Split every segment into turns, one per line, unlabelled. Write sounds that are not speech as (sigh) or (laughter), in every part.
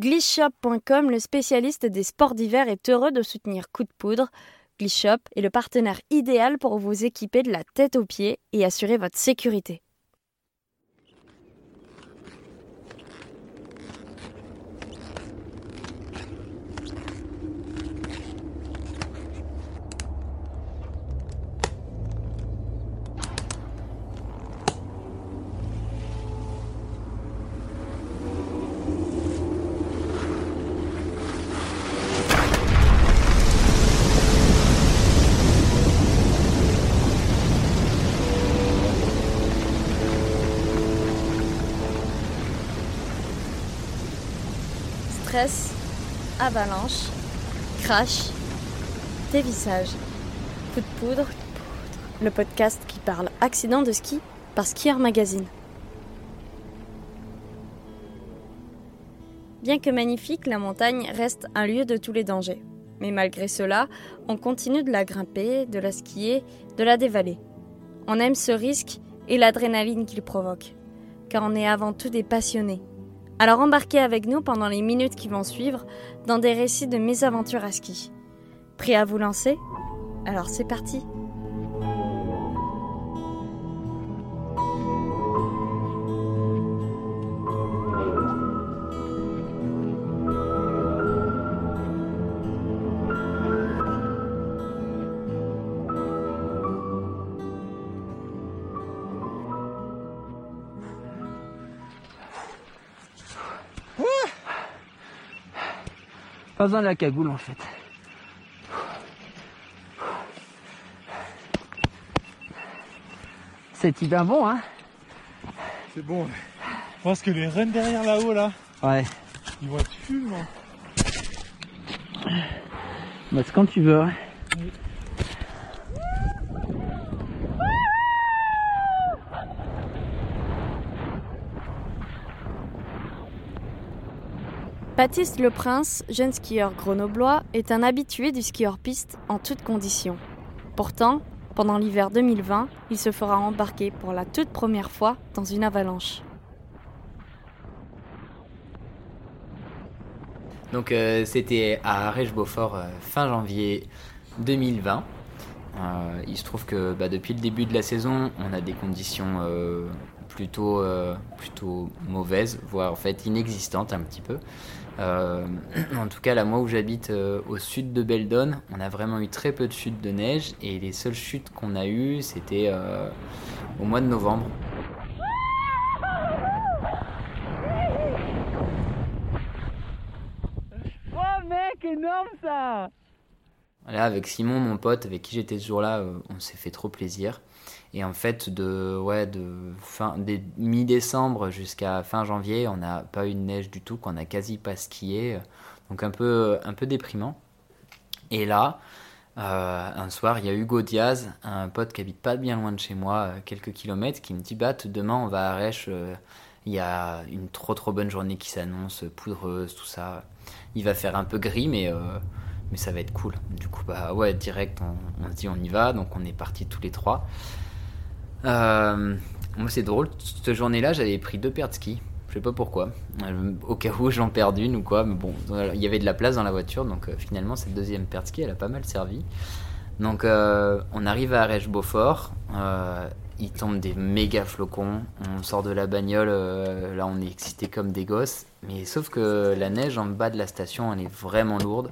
Glishop.com, le spécialiste des sports d'hiver, est heureux de soutenir Coup de Poudre. Glishop est le partenaire idéal pour vous équiper de la tête aux pieds et assurer votre sécurité. Avalanche, crash, dévissage, coup de poudre, le podcast qui parle accident de ski par Skier Magazine. Bien que magnifique, la montagne reste un lieu de tous les dangers. Mais malgré cela, on continue de la grimper, de la skier, de la dévaler. On aime ce risque et l'adrénaline qu'il provoque, car on est avant tout des passionnés alors embarquez avec nous pendant les minutes qui vont suivre dans des récits de mésaventures à ski. Prêt à vous lancer? Alors c'est parti
Pas besoin de la cagoule en fait. C'est hyper bon hein
C'est bon. Je pense que les rennes derrière là-haut là,
Ouais.
ils vont être fulments.
Bah c'est quand tu veux. hein.
Baptiste Le Prince, jeune skieur grenoblois, est un habitué du ski hors piste en toutes conditions. Pourtant, pendant l'hiver 2020, il se fera embarquer pour la toute première fois dans une avalanche.
Donc euh, c'était à Arèche-Beaufort euh, fin janvier 2020. Euh, il se trouve que bah, depuis le début de la saison, on a des conditions plutôt, plutôt mauvaises, voire en fait inexistantes un petit peu. Euh, (clears throat) en tout cas, là, moi où j'habite euh, au sud de Beldon, on a vraiment eu très peu de chutes de neige et les seules chutes qu'on a eues, c'était euh, au mois de novembre.
Oh mec, énorme ça
Là, avec Simon, mon pote, avec qui j'étais ce jour-là, on s'est fait trop plaisir. Et en fait, de, ouais, de fin, mi-décembre jusqu'à fin janvier, on n'a pas eu de neige du tout, qu'on a quasi pas skié. Donc un peu, un peu déprimant. Et là, euh, un soir, il y a Hugo Diaz, un pote qui habite pas bien loin de chez moi, euh, quelques kilomètres, qui me dit Bah, demain on va à Arèche, euh, il y a une trop trop bonne journée qui s'annonce, poudreuse, tout ça. Il va faire un peu gris, mais, mais ça va être cool. Du coup, bah ouais, direct, on, on se dit on y va, donc on est partis tous les trois. Euh, moi, c'est drôle, cette journée-là, j'avais pris deux paires de skis. Je sais pas pourquoi. Euh, Au cas où j'en perds une ou quoi. Mais bon, il y avait de la place dans la voiture. Donc euh, finalement, cette deuxième paire de skis, elle a pas mal servi. Donc on arrive à Arèche-Beaufort. Il tombe des méga flocons. On sort de la bagnole. là, on est excité comme des gosses. Mais sauf que la neige en bas de la station, elle est vraiment lourde.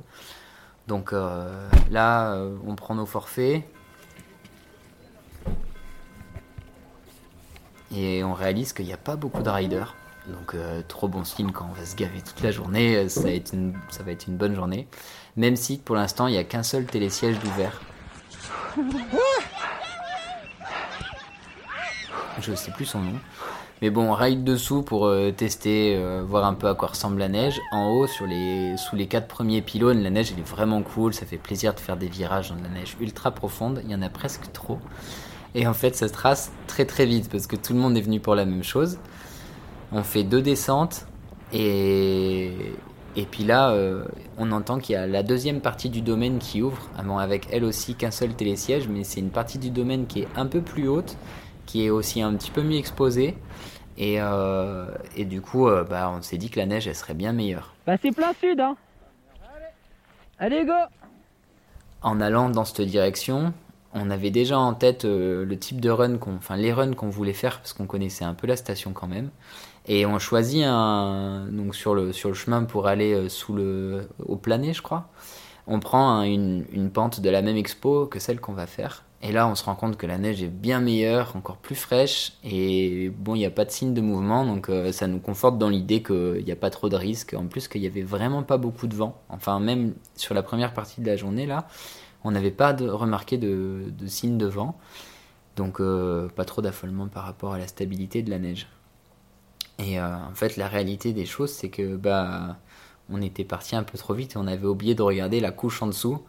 Donc là, on prend nos forfaits. Et on réalise qu'il n'y a pas beaucoup de riders. Donc euh, trop bon signe quand on va se gaver toute la journée, euh, ça va être une, bonne journée. Même si pour l'instant il n'y a qu'un seul télésiège d'ouvert. Je sais plus son nom. Mais bon, on ride dessous pour euh, tester, voir un peu à quoi ressemble la neige. En haut, sur les, sous les quatre premiers pylônes, la neige est vraiment cool. Ça fait plaisir de faire des virages dans la neige ultra profonde. Il y en a presque trop. Et en fait, ça se trace très très vite parce que tout le monde est venu pour la même chose. On fait deux descentes et, et puis là, euh, on entend qu'il y a la deuxième partie du domaine qui ouvre, Ah avec elle aussi qu'un seul télésiège, mais c'est une partie du domaine qui est un peu plus haute, qui est aussi un petit peu mieux exposée. Et, euh, et du coup, euh, bah, on s'est dit que la neige, elle serait bien meilleure.
Bah c'est plein sud, hein. Allez, go
En allant dans cette direction, on avait déjà en tête euh, le type de run, qu'on, enfin les runs qu'on voulait faire parce qu'on connaissait un peu la station quand même. Et on choisit un, donc sur le, sur le chemin pour aller euh, sous le, au plané, je crois. On prend un- une, une pente de la même expo que celle qu'on va faire. Et là, on se rend compte que la neige est bien meilleure, encore plus fraîche. Et bon, il n'y a pas de signe de mouvement, donc euh, ça nous conforte dans l'idée qu'il n'y a pas trop de risques. En plus, qu'il n'y avait vraiment pas beaucoup de vent. Enfin, même sur la première partie de la journée, là, on n'avait pas remarqué de, de signes de vent. Donc, euh, pas trop d'affolement par rapport à la stabilité de la neige. Et euh, en fait, la réalité des choses, c'est que bah, on était parti un peu trop vite et on avait oublié de regarder la couche en dessous.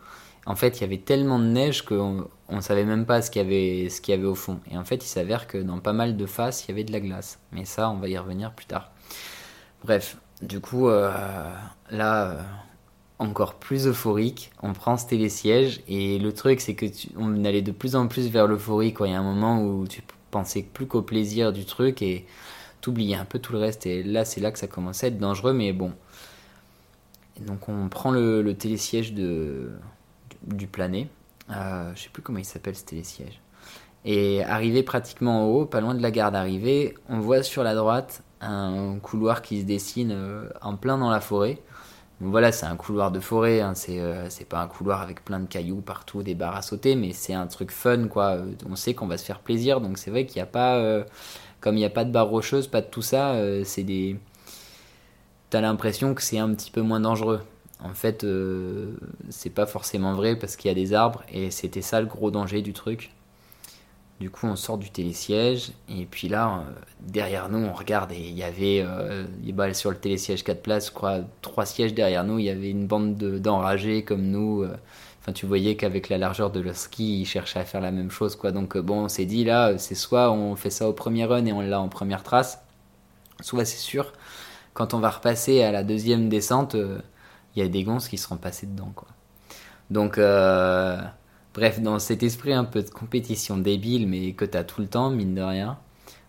En fait, il y avait tellement de neige qu'on on savait même pas ce qu'il y avait, au fond. Et en fait, il s'avère que dans pas mal de faces, il y avait de la glace. Mais ça, on va y revenir plus tard. Bref, du coup, euh, là, encore plus euphorique, on prend ce télésiège. Et le truc, c'est que tu- on allait de plus en plus vers l'euphorie. Il y a un moment où tu pensais plus qu'au plaisir du truc et t'oubliais un peu tout le reste. Et là, c'est là que ça commençait à être dangereux, mais bon. Et donc, on prend le, le télésiège du, du plané. Euh, je sais plus comment il s'appelle ce télésiège. Et arrivé pratiquement en haut, pas loin de la gare d'arrivée, on voit sur la droite un couloir qui se dessine euh, en plein dans la forêt. Voilà, c'est un couloir de forêt, hein, c'est euh, c'est pas un couloir avec plein de cailloux partout, des barres à sauter, mais c'est un truc fun quoi. Euh, On sait qu'on va se faire plaisir, donc c'est vrai qu'il n'y a pas, euh, comme il n'y a pas de barres rocheuses, pas de tout ça, c'est des. T'as l'impression que c'est un petit peu moins dangereux. En fait, c'est pas forcément vrai parce qu'il y a des arbres et c'était ça le gros danger du truc. Du coup, on sort du télésiège et puis là, euh, derrière nous, on regarde et il y avait euh, bah, sur le télésiège 4 places, crois, trois sièges derrière nous, il y avait une bande de- d'enragés comme nous. euh. Enfin, tu voyais qu'avec la largeur de leur ski, ils cherchaient à faire la même chose, quoi. Donc, euh, bon, on s'est dit là, c'est soit on fait ça au premier run et on l'a en première trace, soit c'est sûr, quand on va repasser à la deuxième descente, il y a des gonzes qui seront passés dedans, quoi. Donc, euh, bref, dans cet esprit un peu de compétition débile, mais que t'as tout le temps, mine de rien,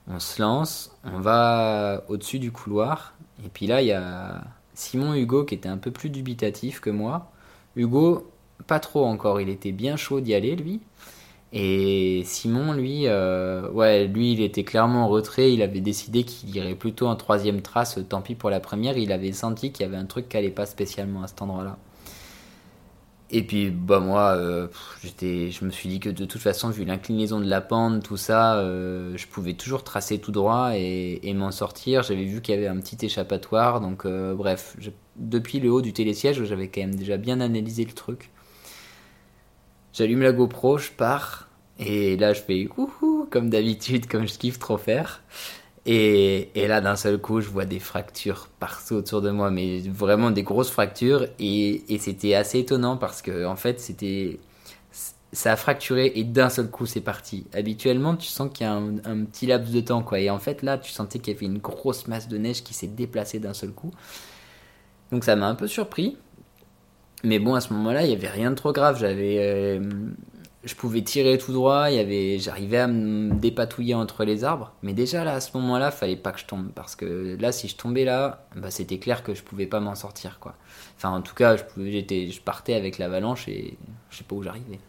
on se lance, on va au-dessus du couloir, et puis là, il y a Simon Hugo qui était un peu plus dubitatif que moi. Hugo, pas trop encore, il était bien chaud d'y aller, lui. Et Simon, lui, euh, ouais, lui, il était clairement en retrait. Il avait décidé qu'il irait plutôt en troisième trace. Tant pis pour la première. Il avait senti qu'il y avait un truc qui allait pas spécialement à cet endroit-là. Et puis, bah moi, euh, je me suis dit que de toute façon, vu l'inclinaison de la pente, tout ça, euh, je pouvais toujours tracer tout droit et, et m'en sortir. J'avais vu qu'il y avait un petit échappatoire, donc euh, bref, depuis le haut du télésiège, j'avais quand même déjà bien analysé le truc. J'allume la GoPro, je pars, et là je fais coucou, comme d'habitude, comme je kiffe trop faire. Et, là, d'un seul coup, je vois des fractures partout autour de moi, mais vraiment des grosses fractures. Et, c'était assez étonnant parce que, en fait, c'était. Ça a fracturé et d'un seul coup, c'est parti. Habituellement, tu sens qu'il y a un, un petit laps de temps, quoi. Et en fait, là, tu sentais qu'il y avait une grosse masse de neige qui s'est déplacée d'un seul coup. Donc, ça m'a un peu surpris. Mais bon, à ce moment-là, il n'y avait rien de trop grave. J'avais. euh, je pouvais tirer tout droit, il y avait, j'arrivais à me dépatouiller entre les arbres, mais déjà là à ce moment-là, fallait pas que je tombe parce que là, si je tombais là, bah, c'était clair que je pouvais pas m'en sortir quoi. Enfin, en tout cas, je pouvais, j'étais, je partais avec l'avalanche et je sais pas où j'arrivais.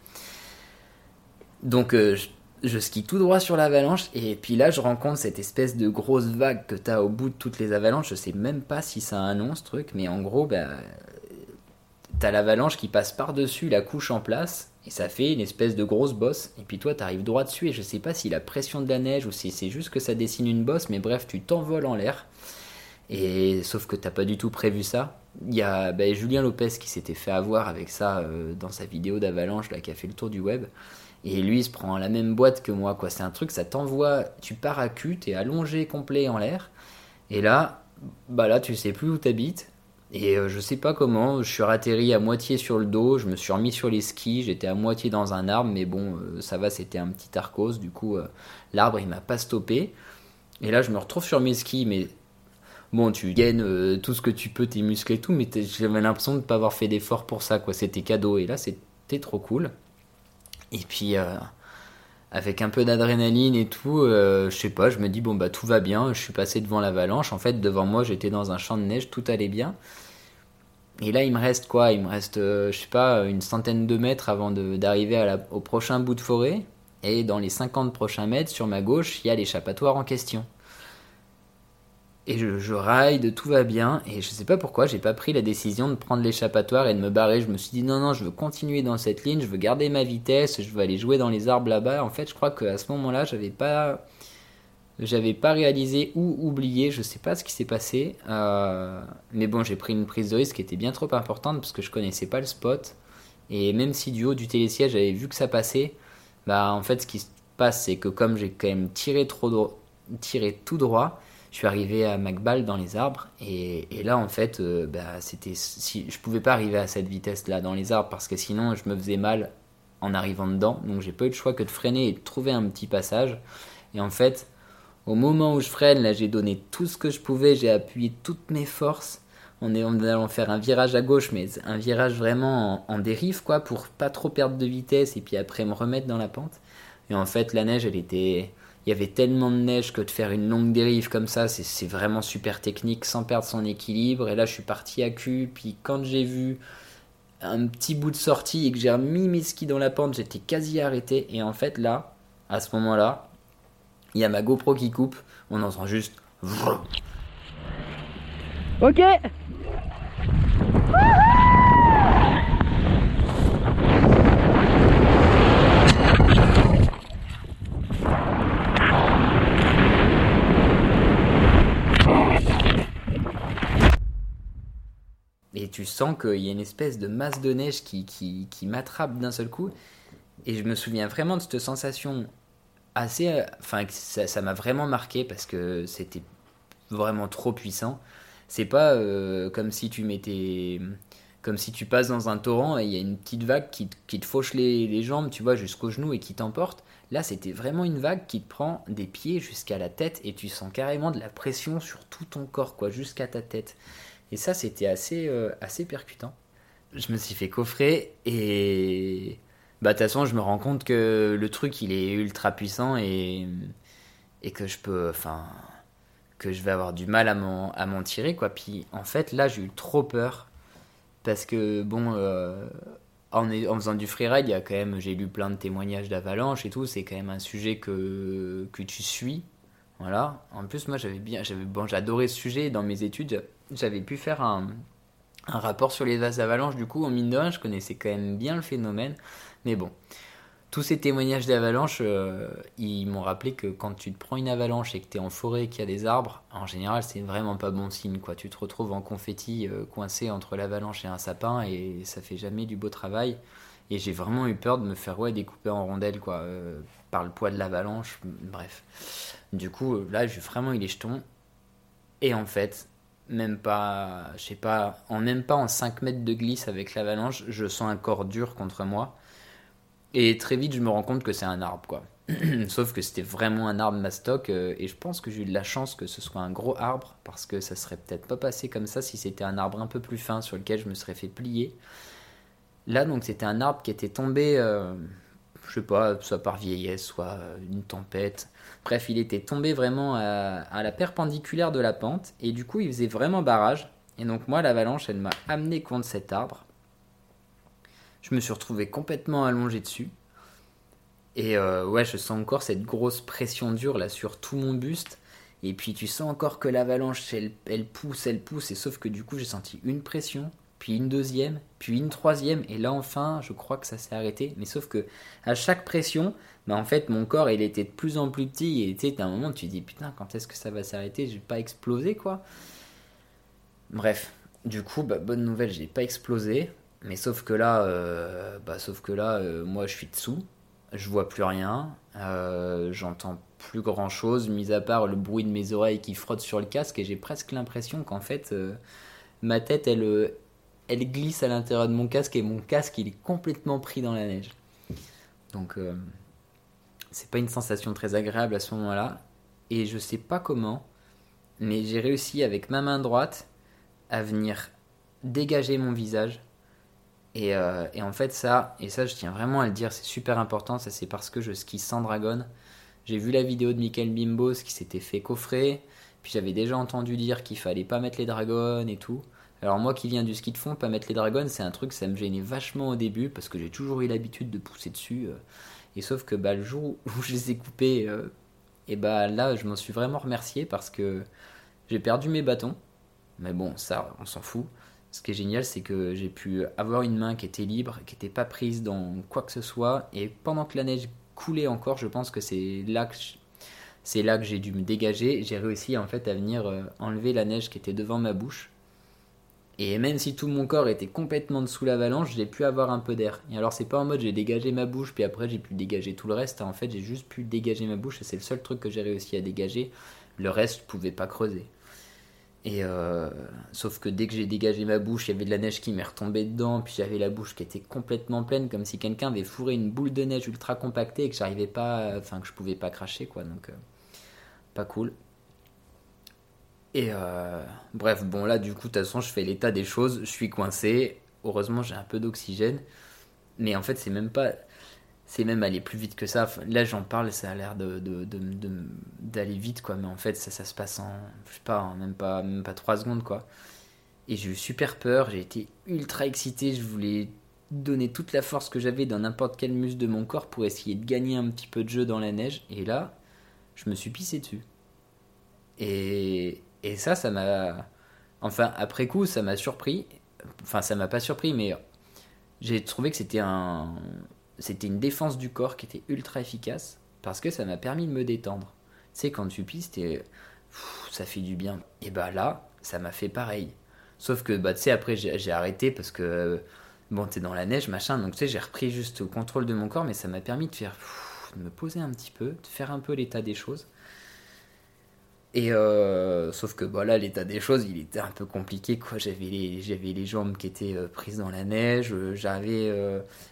Donc, euh, je, je skie tout droit sur l'avalanche et puis là, je rencontre cette espèce de grosse vague que t'as au bout de toutes les avalanches. Je sais même pas si ça un nom ce truc, mais en gros, bah, t'as l'avalanche qui passe par-dessus la couche en place et ça fait une espèce de grosse bosse. Et puis toi, t'arrives droit dessus et je sais pas si la pression de la neige ou si c'est juste que ça dessine une bosse, mais bref, tu t'envoles en l'air. Et sauf que t'as pas du tout prévu ça. Il y a ben, Julien Lopez qui s'était fait avoir avec ça euh, dans sa vidéo d'avalanche là, qui a fait le tour du web. Et lui, il se prend la même boîte que moi, quoi. C'est un truc, ça t'envoie, tu pars à cul, t'es allongé complet en l'air. Et là, bah là, tu sais plus où t'habites. Et euh, je sais pas comment, je suis ratterri à moitié sur le dos, je me suis remis sur les skis, j'étais à moitié dans un arbre, mais bon, euh, ça va, c'était un petit arcos, du coup, euh, l'arbre il m'a pas stoppé. Et là, je me retrouve sur mes skis, mais bon, tu gagnes tout ce que tu peux, tes muscles et tout, mais j'avais l'impression de pas avoir fait d'effort pour ça, quoi. C'était cadeau, et là, c'était trop cool. Et puis, avec un peu d'adrénaline et tout, je sais pas, je me dis bon bah tout va bien, je suis passé devant l'avalanche, en fait devant moi j'étais dans un champ de neige, tout allait bien. Et là il me reste quoi? Il me reste, euh, je sais pas, une centaine de mètres avant d'arriver au prochain bout de forêt, et dans les 50 prochains mètres sur ma gauche il y a l'échappatoire en question. Et je, ride, tout va bien, et je sais pas pourquoi j'ai pas pris la décision de prendre l'échappatoire et de me barrer. Je me suis dit non, non, je veux continuer dans cette ligne, je veux garder ma vitesse, je veux aller jouer dans les arbres là-bas. En fait, je crois qu'à ce moment-là, j'avais pas, j'avais pas réalisé ou oublié, je sais pas ce qui s'est passé. Euh, mais bon, j'ai pris une prise de risque qui était bien trop importante parce que je connaissais pas le spot. Et même si du haut du télésiège j'avais vu que ça passait, bah en fait, ce qui se passe, c'est que comme j'ai quand même tiré trop tiré tout droit je suis arrivé à Macbal dans les arbres et, là en fait euh, bah, c'était si je pouvais pas arriver à cette vitesse là dans les arbres parce que sinon je me faisais mal en arrivant dedans donc j'ai pas eu le choix que de freiner et de trouver un petit passage et en fait au moment où je freine là j'ai donné tout ce que je pouvais j'ai appuyé toutes mes forces en allant faire un virage à gauche mais un virage vraiment en, en dérive quoi pour pas trop perdre de vitesse et puis après me remettre dans la pente et en fait la neige elle était il y avait tellement de neige que de faire une longue dérive comme ça, c'est vraiment super technique sans perdre son équilibre. Et là, je suis parti à cul. Puis quand j'ai vu un petit bout de sortie et que j'ai remis mes skis dans la pente, j'étais quasi arrêté. Et en fait, là, à ce moment-là, il y a ma GoPro qui coupe. On entend juste.
Ok
et tu sens qu'il y a une espèce de masse de neige qui, qui, qui m'attrape d'un seul coup. Et je me souviens vraiment de cette sensation assez. Euh, enfin, ça m'a vraiment marqué parce que c'était vraiment trop puissant. C'est pas euh, comme si tu mettais. Comme si tu passes dans un torrent et il y a une petite vague qui, qui te fauche les, les, jambes, tu vois, jusqu'aux genoux et qui t'emporte. Là, c'était vraiment une vague qui te prend des pieds jusqu'à la tête et tu sens carrément de la pression sur tout ton corps, quoi, jusqu'à ta tête. Et ça, c'était assez, euh, assez percutant. Je me suis fait coffrer et. Bah, de toute façon, je me rends compte que le truc, il est ultra puissant et, et que je peux. Enfin. Que je vais avoir du mal à m'en tirer, quoi. Puis, en fait, là, j'ai eu trop peur. Parce que, bon. Euh, en, en, faisant du freeride, il y a quand même, j'ai lu plein de témoignages d'avalanche et tout. C'est quand même un sujet que, que tu suis. Voilà. En plus, moi, j'avais bien, j'avais, bon, j'adorais ce sujet dans mes études j'avais pu faire un, rapport sur les vases d'avalanche. Du coup, en mine de rien, je connaissais quand même bien le phénomène. Mais bon, tous ces témoignages d'avalanche, euh, ils m'ont rappelé que quand tu te prends une avalanche et que tu es en forêt et qu'il y a des arbres, en général, c'est vraiment pas bon signe. Quoi. Tu te retrouves en confetti euh, coincé entre l'avalanche et un sapin et ça fait jamais du beau travail. Et j'ai vraiment eu peur de me faire ouais, découper en rondelles quoi, euh, par le poids de l'avalanche. Bref. Du coup, là, j'ai vraiment eu les jetons. Et en fait, même pas, je sais pas, en même pas en 5 mètres de glisse avec l'avalanche, je sens un corps dur contre moi. Et très vite, je me rends compte que c'est un arbre, quoi. (clears throat) Sauf que c'était vraiment un arbre mastoc, euh, et je pense que j'ai eu de la chance que ce soit un gros arbre, parce que ça serait peut-être pas passé comme ça si c'était un arbre un peu plus fin sur lequel je me serais fait plier. Là, donc, c'était un arbre qui était tombé, euh, je sais pas, soit par vieillesse, soit une tempête, Bref, il était tombé vraiment à, la perpendiculaire de la pente et du coup il faisait vraiment barrage. Et donc moi l'avalanche elle m'a amené contre cet arbre. Je me suis retrouvé complètement allongé dessus. Et euh, ouais, je sens encore cette grosse pression dure là sur tout mon buste. Et puis tu sens encore que l'avalanche elle, pousse, elle pousse. Et sauf que du coup j'ai senti une pression, puis une deuxième, puis une troisième, et là enfin, je crois que ça s'est arrêté. Mais sauf que à chaque pression, bah en fait, mon corps il était de plus en plus petit, et sais, à un moment tu te dis putain, quand est-ce que ça va s'arrêter? Je vais pas exploser quoi. Bref, du coup, bah, bonne nouvelle, j'ai pas explosé, mais sauf que là, euh, bah, sauf que là, euh, moi je suis dessous, je vois plus rien, euh, j'entends plus grand chose, mis à part le bruit de mes oreilles qui frottent sur le casque, et j'ai presque l'impression qu'en fait, ma tête elle elle glisse à l'intérieur de mon casque et mon casque il est complètement pris dans la neige. Donc c'est pas une sensation très agréable à ce moment-là. Et je sais pas comment mais j'ai réussi avec ma main droite à venir dégager mon visage Et, euh, et, en fait, ça, et ça, je tiens vraiment à le dire, c'est super important. Ça, c'est parce que je skie sans dragon. J'ai vu la vidéo de Michael Bimbos qui s'était fait coffrer. Puis j'avais déjà entendu dire qu'il fallait pas mettre les dragons et tout. Alors moi qui viens du ski de fond, pas mettre les dragons, c'est un truc, ça me gênait vachement au début parce que j'ai toujours eu l'habitude de pousser dessus. Euh. et sauf que bah, le jour (laughs) où je les ai coupés, euh, et bah là, je m'en suis vraiment remercié parce que j'ai perdu mes bâtons. Mais bon, ça, on s'en fout. Ce qui est génial, c'est que j'ai pu avoir une main qui était libre, qui n'était pas prise dans quoi que ce soit. Et pendant que la neige coulait encore, je pense que c'est là que c'est là que j'ai dû me dégager. J'ai réussi en fait à venir euh, enlever la neige qui était devant ma bouche. Et même si tout mon corps était complètement sous l'avalanche, j'ai pu avoir un peu d'air. Et alors c'est pas en mode j'ai dégagé ma bouche, puis après j'ai pu dégager tout le reste. En fait j'ai juste pu dégager ma bouche et c'est le seul truc que j'ai réussi à dégager. Le reste je pouvais pas creuser. Et euh, sauf que dès que j'ai dégagé ma bouche, il y avait de la neige qui m'est retombée dedans, puis j'avais la bouche qui était complètement pleine, comme si quelqu'un avait fourré une boule de neige ultra compactée et que j'arrivais pas, enfin que je pouvais pas cracher quoi. Donc euh, pas cool. Et euh, bref, bon là du coup, de toute façon, je fais l'état des choses, je suis coincé. Heureusement, j'ai un peu d'oxygène. Mais en fait, c'est même pas. C'est même aller plus vite que ça. Là, j'en parle, ça a l'air d'aller vite, quoi. Mais en fait, ça, ça se passe en. Je sais pas, même pas, même pas 3 secondes, quoi. Et j'ai eu super peur, j'ai été ultra excité, je voulais donner toute la force que j'avais dans n'importe quel muscle de mon corps pour essayer de gagner un petit peu de jeu dans la neige. Et là, je me suis pissé dessus. Et, et ça, ça m'a. Enfin, après coup, ça m'a surpris. Enfin, ça m'a pas surpris, mais j'ai trouvé que c'était un. C'était une défense du corps qui était ultra efficace parce que ça m'a permis de me détendre. Tu sais, quand tu pisses, ça fait du bien. Et bah là, ça m'a fait pareil. Sauf que, bah, tu sais, après, j'ai arrêté parce que, bon, t'es dans la neige, machin, donc tu sais, j'ai repris juste le contrôle de mon corps, mais ça m'a permis de faire, de me poser un petit peu, de faire un peu l'état des choses. Et euh, sauf que voilà, l'état des choses, il était un peu compliqué. Quoi. J'avais, les, les jambes qui étaient euh, prises dans la neige, euh, j'avais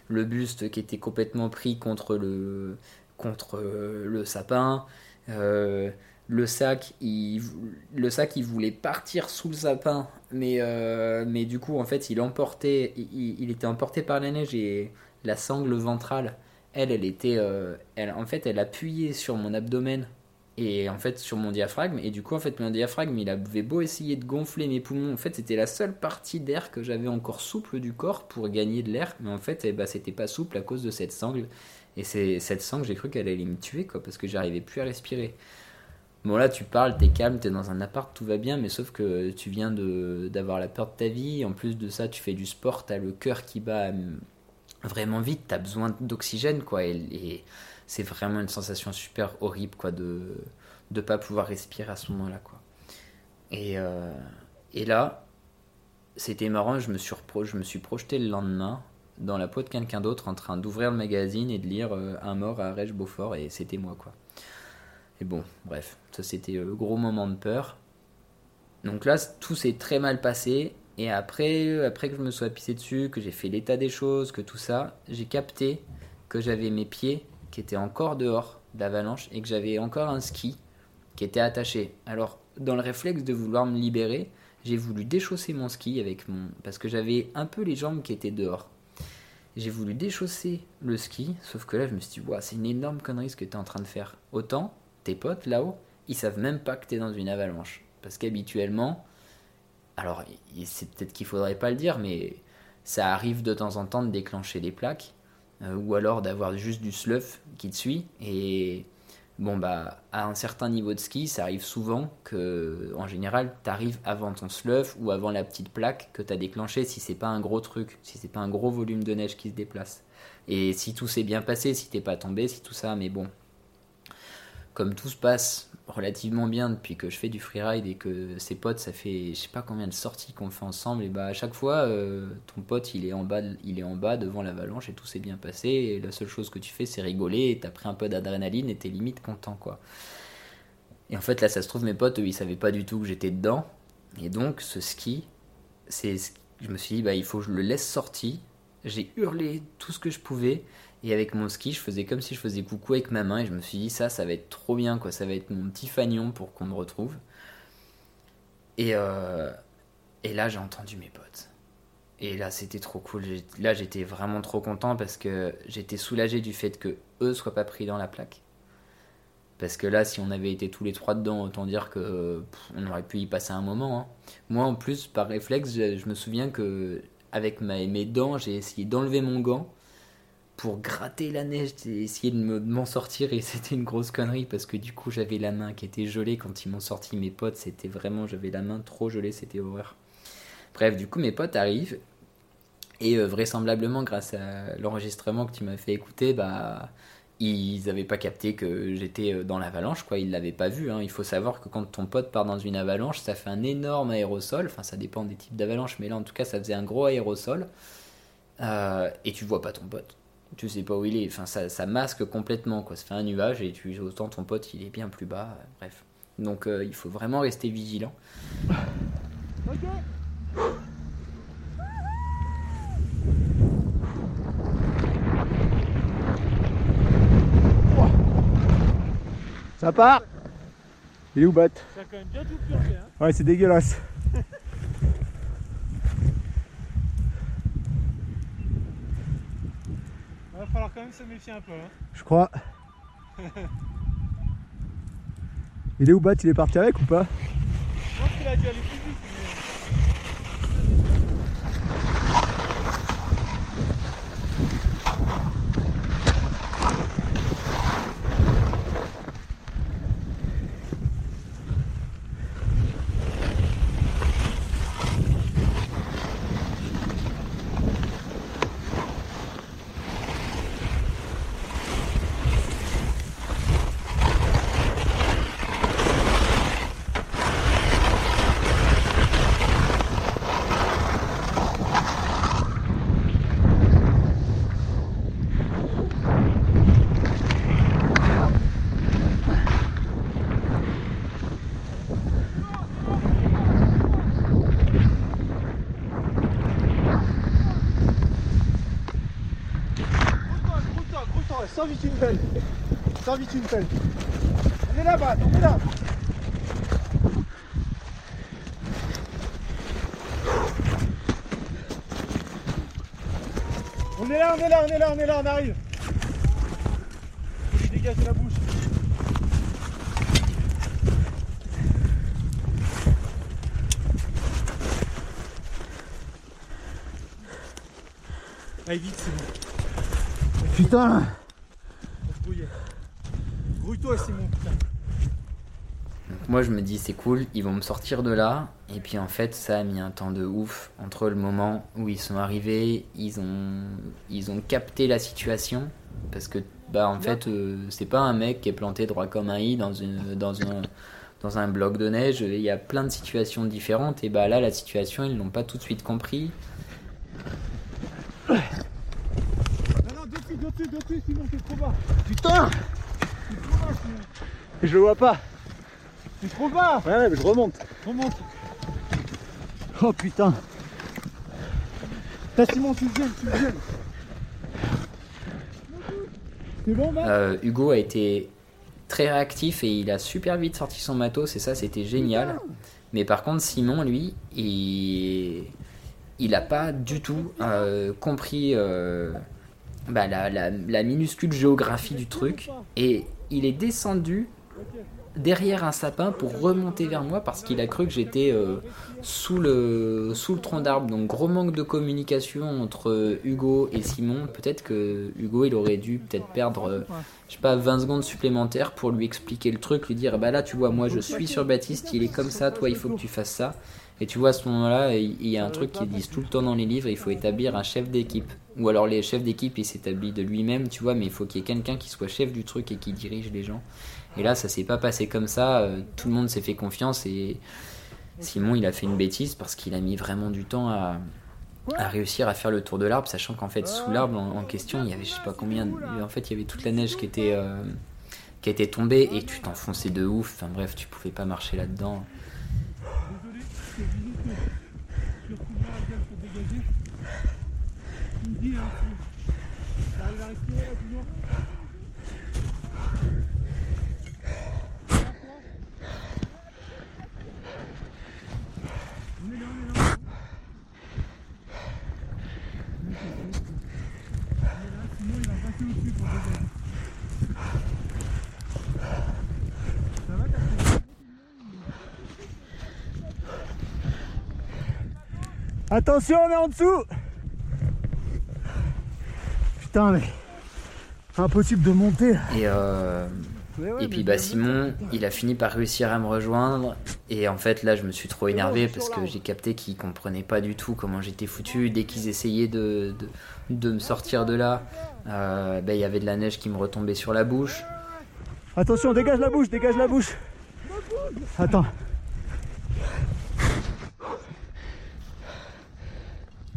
le buste qui était complètement pris contre le, contre, le sapin. le sac, il, le sac, il voulait partir sous le sapin, mais, mais du coup, en fait, il, emportait, il, était emporté par la neige et la sangle ventrale, elle, elle était, elle, en fait, elle appuyait sur mon abdomen et en fait sur mon diaphragme et du coup en fait mon diaphragme il avait beau essayer de gonfler mes poumons en fait c'était la seule partie d'air que j'avais encore souple du corps pour gagner de l'air. Mais en fait eh ben, c'était pas souple à cause de cette sangle. Et c'est cette sangle j'ai cru qu'elle allait me tuer quoi parce que j'arrivais plus à respirer. Bon là tu parles t'es calme t'es dans un appart tout va bien mais sauf que tu viens de d'avoir la peur de ta vie. En plus de ça tu fais du sport t'as le cœur qui bat hum, vraiment vite t'as besoin d'oxygène quoi. Et c'est vraiment une sensation super horrible quoi de ne pas pouvoir respirer à ce moment-là quoi. Et, euh, et là, c'était marrant, je me, suis je me suis projeté le lendemain dans la peau de quelqu'un d'autre en train d'ouvrir le magazine et de lire euh, Un mort à Rèche Beaufort et c'était moi quoi. Et bon, bref, ça c'était le gros moment de peur. Donc là, tout s'est très mal passé. Et après, après que je me sois pissé dessus, que j'ai fait l'état des choses, que tout ça, j'ai capté que j'avais mes pieds qui était encore dehors d'avalanche et que j'avais encore un ski qui était attaché. Alors, dans le réflexe de vouloir me libérer, j'ai voulu déchausser mon ski avec mon. parce que j'avais un peu les jambes qui étaient dehors. J'ai voulu déchausser le ski, sauf que là, je me suis dit, c'est une énorme connerie ce que tu es en train de faire. Autant, tes potes là-haut, ils savent même pas que tu es dans une avalanche. Parce qu'habituellement, alors, c'est peut-être qu'il faudrait pas le dire, mais ça arrive de temps en temps de déclencher des plaques. Euh, ou alors d'avoir juste du slough qui te suit. Et bon, bah, à un certain niveau de ski, ça arrive souvent que, en général, tu arrives avant ton slough ou avant la petite plaque que tu as déclenché si c'est pas un gros truc, si c'est pas un gros volume de neige qui se déplace. Et si tout s'est bien passé, si t'es pas tombé, si tout ça, mais bon, comme tout se passe relativement bien depuis que je fais du freeride et que ses potes, ça fait je sais pas combien de sorties qu'on fait ensemble, et bah à chaque fois, euh, ton pote il est en bas, il est en bas devant l'avalanche et tout s'est bien passé. Et la seule chose que tu fais, c'est rigoler et t'as pris un peu d'adrénaline et t'es limite content quoi. Et en fait là, ça se trouve mes potes, eux, ils savaient pas du tout que j'étais dedans. Et donc ce ski, c'est, je me suis dit bah il faut que je le laisse sortir. J'ai hurlé tout ce que je pouvais et avec mon ski, je faisais comme si je faisais coucou avec ma main et je me suis dit ça, ça va être trop bien quoi, ça va être mon petit fagnon pour qu'on me retrouve. Et, euh, et là, j'ai entendu mes potes. Et là, c'était trop cool. Là, j'étais vraiment trop content parce que j'étais soulagé du fait que eux soient pas pris dans la plaque. Parce que là, si on avait été tous les trois dedans, autant dire que on aurait pu y passer un moment. hein. Moi, en plus, par réflexe, je, je me souviens que avec ma- mes dents, j'ai essayé d'enlever mon gant pour gratter la neige, j'ai essayé de me- de m'en sortir et (laughs) c'était une grosse connerie parce que du coup, j'avais la main qui était gelée quand ils m'ont sorti mes potes. C'était vraiment, j'avais la main trop gelée, c'était horreur. Bref, du coup, mes potes arrivent et euh, vraisemblablement, grâce à l'enregistrement que tu m'as fait écouter, bah, ils n'avaient pas capté que j'étais euh, dans l'avalanche, quoi. Ils l'avaient pas vu. hein. Il faut savoir que quand ton pote part dans une avalanche, ça fait un énorme aérosol. Enfin, ça dépend des types d'avalanche, mais là, en tout cas, ça faisait un gros aérosol. Euh, et tu vois pas ton pote. Tu sais pas où il est. Enfin, ça, ça masque complètement, quoi. Ça fait un nuage et tu autant ton pote, il est bien plus bas. euh, Bref. Donc, euh, il faut vraiment rester vigilant.
Ça part? Il est où Bat?
Ça a quand même bien tout purgé. Hein.
Ouais, c'est dégueulasse.
Falloir quand même se méfier un peu. Hein.
Je crois. (laughs) Il est où Bat? Il est parti avec ou pas?
Je pense qu'il a dû aller plus vite. mais-
Grouille-toi, grouille-toi, grouille-toi, sors vite une pelle. Sors vite une pelle. On est là, Bat, on est là. On est là, on est là, on est là, on est là, on arrive. Faut lui dégager la bouche.
Allez, vite, c'est bon.
Putain.
Grouille-toi, Simon, putain.
Donc moi je me dis c'est cool, ils vont me sortir de là. Et puis en fait ça a mis un temps de ouf entre le moment où ils sont arrivés, ils ont, ils ont capté la situation. Parce que bah en fait euh, c'est pas un mec qui est planté droit comme un i dans, une, dans, un, dans un bloc de neige. Il y a plein de situations différentes. Et bah là la situation ils l'ont pas tout de suite compris.
Non, non, dessus, dessus, dessus, Simon, t'es trop bas. Putain Je le vois pas.
T'es trop bas.
Ouais, ouais, mais je remonte.
Remonte.
Oh putain.
T'as Simon, tu le tu le. C'est bon, bah
Euh, Hugo a été très réactif et il a super vite sorti son matos et ça c'était génial. Mais par contre Simon lui, il il a pas du tout euh, compris euh, bah, la, la- la minuscule géographie du truc et il est descendu derrière un sapin pour remonter vers moi parce qu'il a cru que j'étais euh, sous le sous le tronc d'arbre. Donc gros manque de communication entre Hugo et Simon. Peut-être que Hugo il aurait dû peut-être perdre euh, je sais pas 20 secondes supplémentaires pour lui expliquer le truc lui dire bah là tu vois moi je suis sur Baptiste il est comme ça toi il faut que tu fasses ça et tu vois à ce moment-là il y a un truc qu'ils disent tout le temps dans les livres il faut établir un chef d'équipe. Ou alors les chefs d'équipe il s'établit de lui-même tu vois mais il faut qu'il y ait quelqu'un qui soit chef du truc et qui dirige les gens. Et là ça s'est pas passé comme ça. Euh, tout le monde s'est fait confiance et Simon il a fait une bêtise parce qu'il a mis vraiment du temps à, à réussir à faire le tour de l'arbre sachant qu'en fait sous l'arbre en, en question il y avait je sais pas combien en fait il y avait toute la neige qui était euh, qui était tombée et tu t'enfonçais de ouf. Enfin bref tu pouvais pas marcher là-dedans
c'est gueule pour dégager. Tu me dis, si t'arrives à là toujours On est là, on est là. rester au-dessus pour dégager. Ça va, t'as fait
Attention, on est en dessous Putain, mais. Impossible de monter.
Et, euh,
Ouais, ouais,
et puis bah Simon, il a fini par réussir à me rejoindre. Et en fait là, je me suis trop énervé parce que j'ai capté qu'ils comprenaient pas du tout comment j'étais foutu. Dès qu'ils essayaient de, de, de me sortir de là, euh, bah, il y avait de la neige qui me retombait sur la bouche.
Attention, dégage la bouche, dégage la bouche. Attends.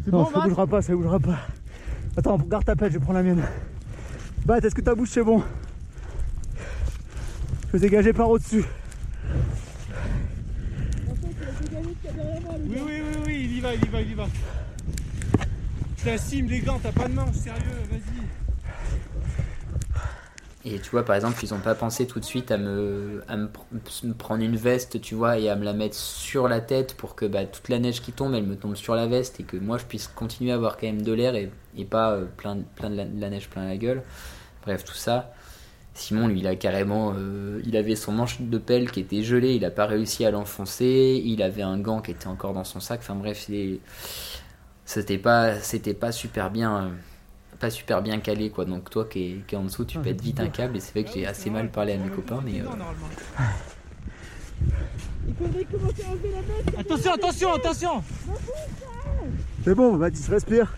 Non,
bon,
ça
Matt
bougera pas, ça bougera pas. Attends, garde ta pelle, je vais prendre la mienne. Bat, est-ce que ta bouche c'est bon? Je vais dégager par au-dessus.
Oui, oui, oui, oui, il y va, il y va, il y va. T'assumes les gants, t'as pas de manche, sérieux, vas-y.
Et tu vois, par exemple, ils ont pas pensé tout de suite à me, prendre une veste, tu vois, et à me la mettre sur la tête pour que bah, toute la neige qui tombe, elle me tombe sur la veste et que moi je puisse continuer à avoir quand même de l'air et, pas euh, plein, de- plein de, la, neige plein la gueule. Bref, tout ça. Simon, lui, il a carrément. euh, il avait son manche de pelle qui était gelé, il a pas réussi à l'enfoncer, il avait un gant qui était encore dans son sac. Enfin bref, c'était pas, pas super bien. euh, pas super bien calé quoi donc toi qui es, qui es en dessous tu pètes vite un câble et c'est vrai que j'ai assez mal parlé à mes copains mais euh,
Non, normalement.
Il faudrait commencer à enlever la veste.
Attention, attention, attention
C'est bon, Baptiste, respire.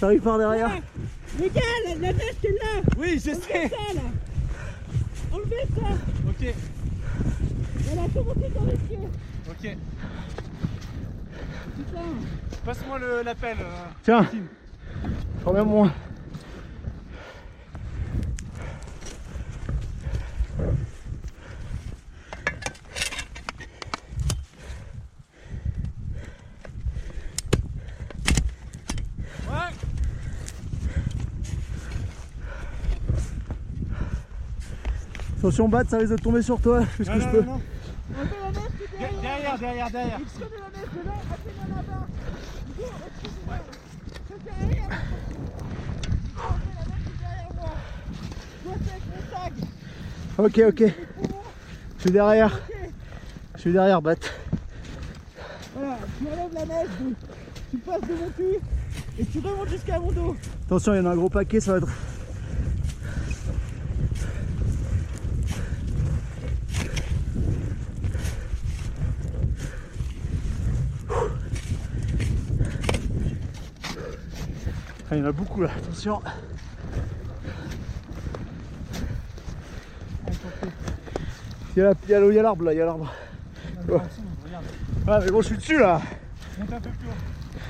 J'arrive par derrière.
Les gars, la, la veste est là.
Oui, je sais
Ça, là. Enlevez ça.
Ok,
Voilà, commencez dans les pieds.
ok.
Putain.
Passe-moi le- l'appel. euh.
Tiens. Prends même moi.
Ouais
Attention, Bat, ça risque de tomber sur toi. (laughs) Qu'est-ce
Non,
que je
non,
peux
non, non.
Enlevez la veste
De-
derrière.
Derrière, derrière, derrière.
Ok, ok. Je suis derrière. Je suis derrière, Bat.
Voilà, tu enlèves la neige, tu passes de mon cul et tu remontes jusqu'à mon dos.
Attention, il y en a un gros paquet, ça va être. Il y en a beaucoup là, attention. Il y a l'arbre là, il y a l'arbre.
Regarde.
Ah mais bon je suis dessus là
Monte un peu plus haut.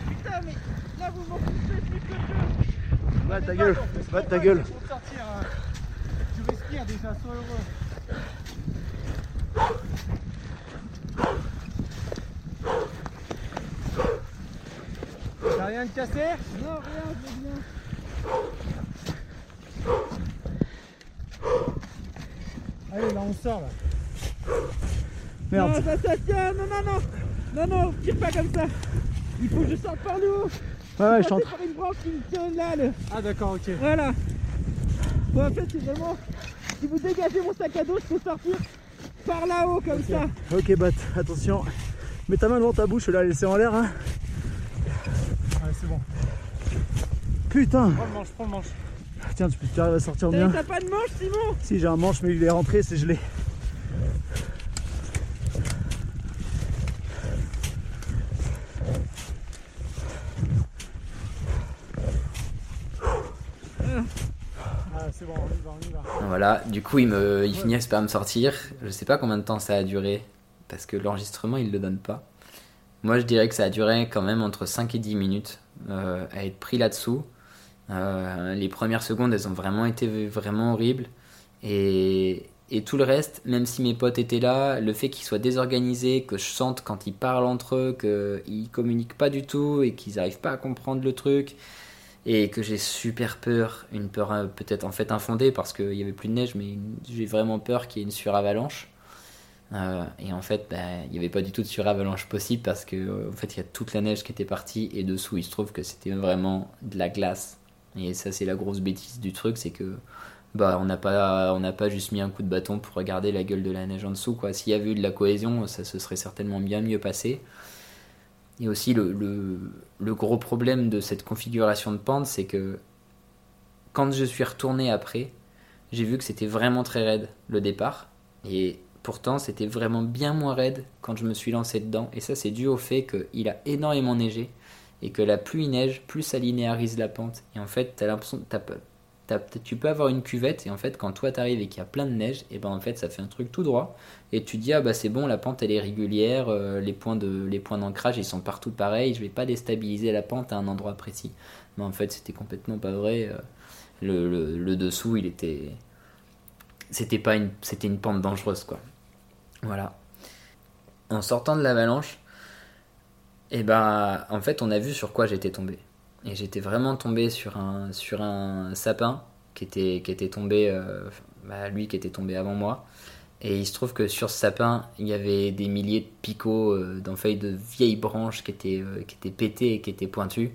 Putain, mais là vous m'en poussez plus que je.
Va ta gueule, va ta gueule.
Tu respires déjà, sois heureux. Rien de cassé
Non, rien, je vais bien.
Allez, là on sort là.
Merde.
Non, ça, ça tient. Non, non, non. Non, non, tire pas comme ça. Il faut que je sorte par le haut.
Ouais, ouais, je
par une branche qui me tient là. le-
Ah d'accord, ok.
Voilà. Bon, en fait, c'est vraiment. Si vous dégagez mon sac à dos, je peux sortir par là-haut comme ça.
Ok, Bat, attention. Mets ta main devant ta bouche, là, laissez en l'air. Hein.
Ouais, c'est bon.
Putain
Prends le manche, prends le manche.
Tiens, tu, tu arrives à sortir bien.
t'as pas de manche, Simon?
Si, j'ai un manche, mais il est rentré, c'est gelé.
Ah, c'est bon, on y va, on y va.
Voilà, du coup, ils, me, ils finissent par me sortir. Je sais pas combien de temps ça a duré, parce que l'enregistrement, il le donne pas. Moi, je dirais que ça a duré quand même entre 5 et 10 minutes euh, à être pris là-dessous. Euh, les premières secondes, elles ont vraiment été vraiment horribles. Et, tout le reste, même si mes potes étaient là, le fait qu'ils soient désorganisés, que je sente quand ils parlent entre eux, qu'ils communiquent pas du tout et qu'ils n'arrivent pas à comprendre le truc, et que j'ai super peur, une peur euh, peut-être en fait infondée parce qu'il y avait plus de neige, mais j'ai vraiment peur qu'il y ait une suravalanche. Euh, et en fait, bah, il n'y avait pas du tout de suravalanche possible parce que en fait, il y a toute la neige qui était partie et dessous, il se trouve que c'était vraiment de la glace Et ça, c'est la grosse bêtise du truc, c'est que bah on n'a pas on juste mis un coup de bâton pour regarder la gueule de la neige en dessous quoi. S'il y avait eu de la cohésion, ça se serait certainement bien mieux passé. Et aussi le, le, le gros problème de cette configuration de pente, c'est que quand je suis retourné après, j'ai vu que c'était vraiment très raide le départ. Et pourtant, c'était vraiment bien moins raide quand je me suis lancé dedans. Et ça, c'est dû au fait qu'il a énormément neigé. Et que la pluie neige, plus ça linéarise la pente. Et en fait, t'as l'impression, t'as, t'as- tu peux avoir une cuvette. Et en fait, quand toi t'arrives et qu'il y a plein de neige, et ben en fait, ça fait un truc tout droit. Et tu te dis, ah bah c'est bon, la pente elle est régulière. euh, les points, de, les points d'ancrage, ils sont partout pareils. Je vais pas déstabiliser la pente à un endroit précis. Mais en fait, c'était complètement pas vrai. euh, le, le, le dessous, il était. C'était pas une, c'était une pente dangereuse, quoi. Voilà. En sortant de l'avalanche, et ben, en fait, on a vu sur quoi j'étais tombé. Et j'étais vraiment tombé sur un, sur un sapin qui était, qui était tombé, euh, bah, lui qui était tombé avant moi. Et il se trouve que sur ce sapin, il y avait des milliers de picots euh, dans feuilles de vieilles branches qui étaient, euh, qui étaient pétées et qui étaient pointues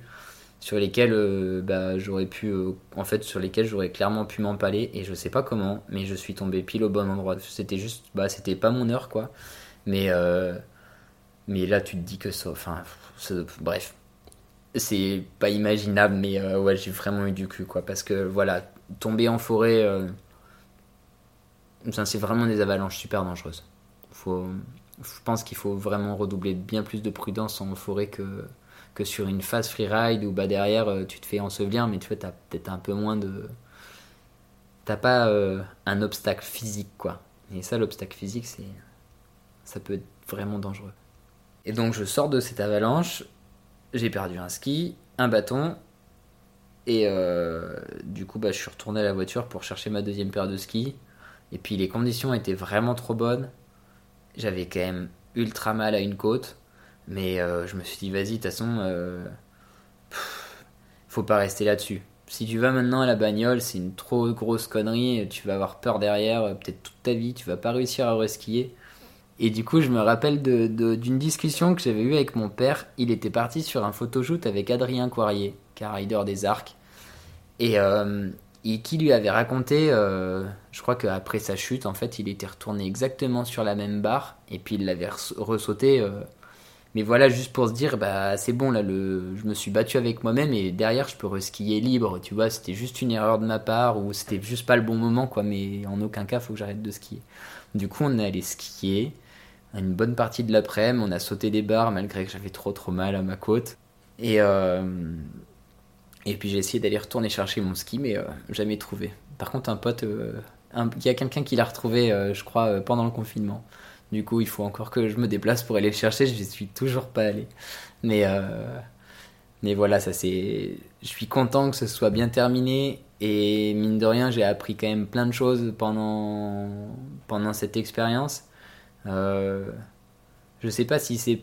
sur lesquels euh, bah, j'aurais pu en fait sur lesquels j'aurais clairement pu m'empaler et je sais pas comment mais je suis tombé pile au bon endroit c'était juste bah c'était pas mon heure quoi mais mais là tu te dis que ça enfin bref. C'est pas imaginable mais euh, ouais j'ai vraiment eu du cul quoi. Parce que voilà tomber en forêt euh, c'est vraiment des avalanches super dangereuses. Faut je pense qu'il faut vraiment redoubler bien plus de prudence en forêt que que sur une phase freeride où bah derrière euh, tu te fais ensevelir mais tu vois t'as peut-être un peu moins de t'as pas euh, un obstacle physique quoi. Et ça l'obstacle physique c'est ça peut être vraiment dangereux et donc je sors de cette avalanche j'ai perdu un ski un bâton et euh, du coup bah je suis retourné à la voiture pour chercher ma deuxième paire de skis. Et puis les conditions étaient vraiment trop bonnes. J'avais quand même ultra mal à une côte. Mais euh, je me suis dit, vas-y, de toute façon, euh, faut pas rester là-dessus. Si tu vas maintenant à la bagnole, c'est une trop grosse connerie, tu vas avoir peur derrière, peut-être toute ta vie, tu vas pas réussir à reskier. Et du coup, je me rappelle d'une discussion que j'avais eue avec mon père. Il était parti sur un photoshoot avec Adrien Coirier, qui est rider des arcs. Et, euh, et qui lui avait raconté, euh, je crois qu'après sa chute, en fait, il était retourné exactement sur la même barre, et puis il l'avait res- ressauté. euh, mais voilà, juste pour se dire, bah c'est bon, là, je me suis battu avec moi-même et derrière, je peux reskier libre, tu vois, c'était juste une erreur de ma part ou c'était juste pas le bon moment, quoi, mais en aucun cas, faut que j'arrête de skier. Du coup, on est allé skier une bonne partie de l'après-midi, on a sauté des barres malgré que j'avais trop trop mal à ma côte. Et, euh, et puis j'ai essayé d'aller retourner chercher mon ski, mais euh, jamais trouvé. Par contre, un pote, euh, il y a quelqu'un qui l'a retrouvé, je crois, pendant le confinement. Du coup, il faut encore que je me déplace pour aller le chercher. Je suis toujours pas allé. Mais, mais voilà, ça c'est. Je suis content que ce soit bien terminé. Et mine de rien, j'ai appris quand même plein de choses pendant, pendant cette expérience. Euh, je sais pas si c'est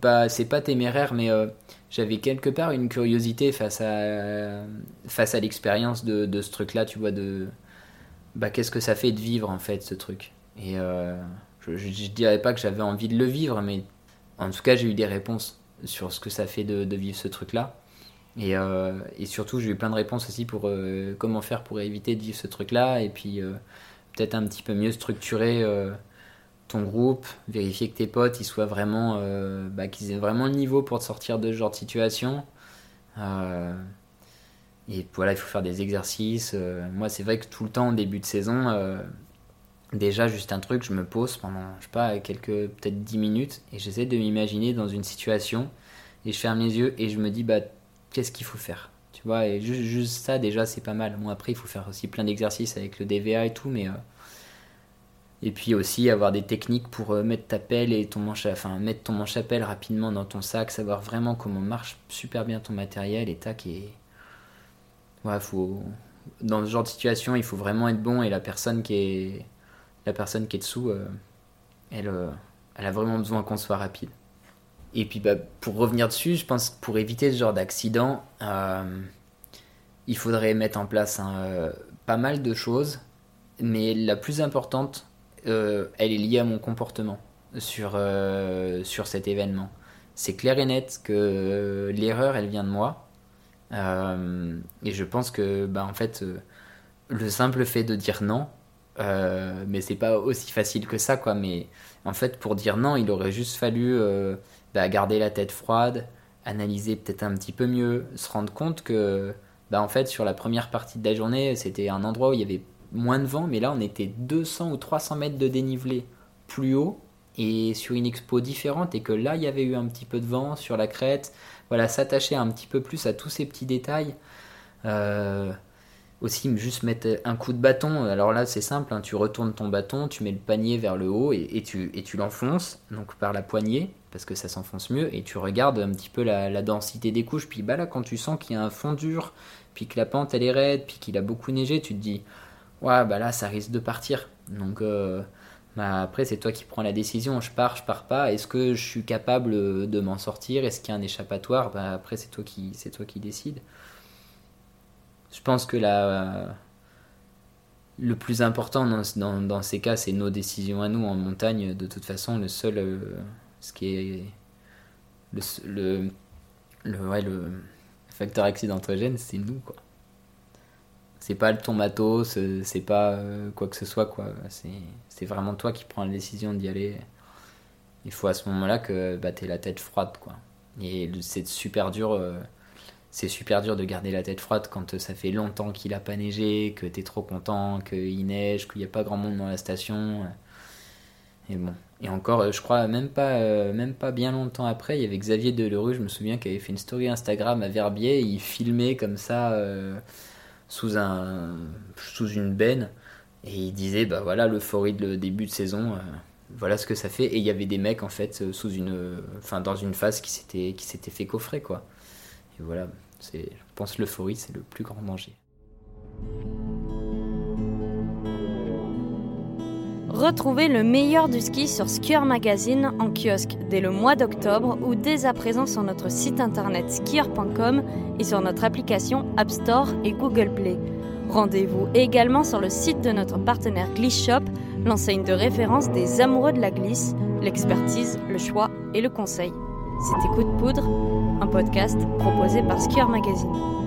pas, c'est pas téméraire, mais euh, j'avais quelque part une curiosité face à, face à l'expérience de, de ce truc-là, tu vois, de. Bah, qu'est-ce que ça fait de vivre en fait ce truc? Et. euh, je, je, dirais pas que j'avais envie de le vivre, mais en tout cas, j'ai eu des réponses sur ce que ça fait de, vivre ce truc-là. Et, et surtout, j'ai eu plein de réponses aussi pour comment faire pour éviter de vivre ce truc-là. Et puis, peut-être un petit peu mieux structurer ton groupe, vérifier que tes potes ils soient vraiment, euh, bah, qu'ils aient vraiment le niveau pour te sortir de ce genre de situation. Euh, et voilà, il faut faire des exercices. Euh, moi, c'est vrai que tout le temps, au début de saison, déjà juste un truc, je me pose pendant, je sais pas, quelques, peut-être 10 minutes, et j'essaie de m'imaginer dans une situation, et je ferme les yeux, et je me dis, bah, qu'est-ce qu'il faut faire Tu vois, et juste, juste ça, déjà, c'est pas mal. Bon, après, il faut faire aussi plein d'exercices avec le DVA et tout, mais. Et puis aussi avoir des techniques pour euh, mettre ta pelle et ton manche à, enfin mettre ton manche à pelle rapidement dans ton sac, savoir vraiment comment marche super bien ton matériel et tac et ouais faut dans ce genre de situation il faut vraiment être bon et la personne qui est la personne qui est dessous euh, elle euh, elle a vraiment besoin qu'on soit rapide. Et puis bah, pour revenir dessus, je pense que pour éviter ce genre d'accident, il faudrait mettre en place euh, pas mal de choses, mais la plus importante, euh, elle est liée à mon comportement sur, euh, sur cet événement. C'est clair et net que euh, l'erreur, elle vient de moi, et je pense que, bah, en fait, le simple fait de dire non, mais c'est pas aussi facile que ça, quoi. Mais en fait, pour dire non, il aurait juste fallu bah, garder la tête froide, analyser peut-être un petit peu mieux, se rendre compte que, bah, en fait, sur la première partie de la journée, c'était un endroit où il y avait moins de vent, mais là, on était 200 ou 300 mètres de dénivelé plus haut et sur une expo différente, et que là, il y avait eu un petit peu de vent sur la crête. Voilà, s'attacher un petit peu plus à tous ces petits détails. Euh, aussi juste mettre un coup de bâton. Alors là, c'est simple, hein, tu retournes ton bâton, tu mets le panier vers le haut et, tu, et tu l'enfonces, donc par la poignée, parce que ça s'enfonce mieux, et tu regardes un petit peu la, la densité des couches. Puis bah là, quand tu sens qu'il y a un fond dur, puis que la pente elle est raide, puis qu'il a beaucoup neigé, tu te dis, ouais, bah là, ça risque de partir. Donc euh, bah après, c'est toi qui prends la décision. Je pars, je pars pas. Est-ce que je suis capable de m'en sortir? Est-ce qu'il y a un échappatoire? Bah Après, c'est toi qui, c'est toi qui décides. Je pense que la, le plus important dans, dans, ces cas, c'est nos décisions à nous en montagne. De toute façon, le seul, euh, ce qui est le, le, ouais, le facteur accidentogène, c'est nous, quoi. C'est pas ton matos, c'est pas euh, quoi que ce soit, quoi. C'est vraiment toi qui prends la décision d'y aller. Il faut à ce moment-là que bah, t'aies la tête froide, quoi. Et c'est super dur. euh, c'est super dur de garder la tête froide quand ça fait longtemps qu'il a pas neigé, que t'es trop content, qu'il neige, qu'il n'y a pas grand monde dans la station. Et bon. Et encore, euh, je crois, même pas, euh, même pas bien longtemps après, il y avait Xavier Delerue, je me souviens, qui avait fait une story Instagram à Verbier, et il filmait comme ça, euh, sous, un, sous une benne, et il disait, bah voilà, l'euphorie de le début de saison, euh, voilà ce que ça fait. Et il y avait des mecs, en fait, euh, sous une, enfin, dans une phase qui s'était, qui s'était fait coffrer, quoi. Et voilà, c'est, je pense l'euphorie, c'est le plus grand danger.
Retrouvez le meilleur du ski sur Skieur Magazine en kiosque dès le mois d'octobre ou dès à présent sur notre site internet skieur.com et sur notre application App Store et Google Play. Rendez-vous également sur le site de notre partenaire Glisse Shop, l'enseigne de référence des amoureux de la glisse, l'expertise, le choix et le conseil. C'était Coup de poudre, un podcast proposé par Skieur Magazine.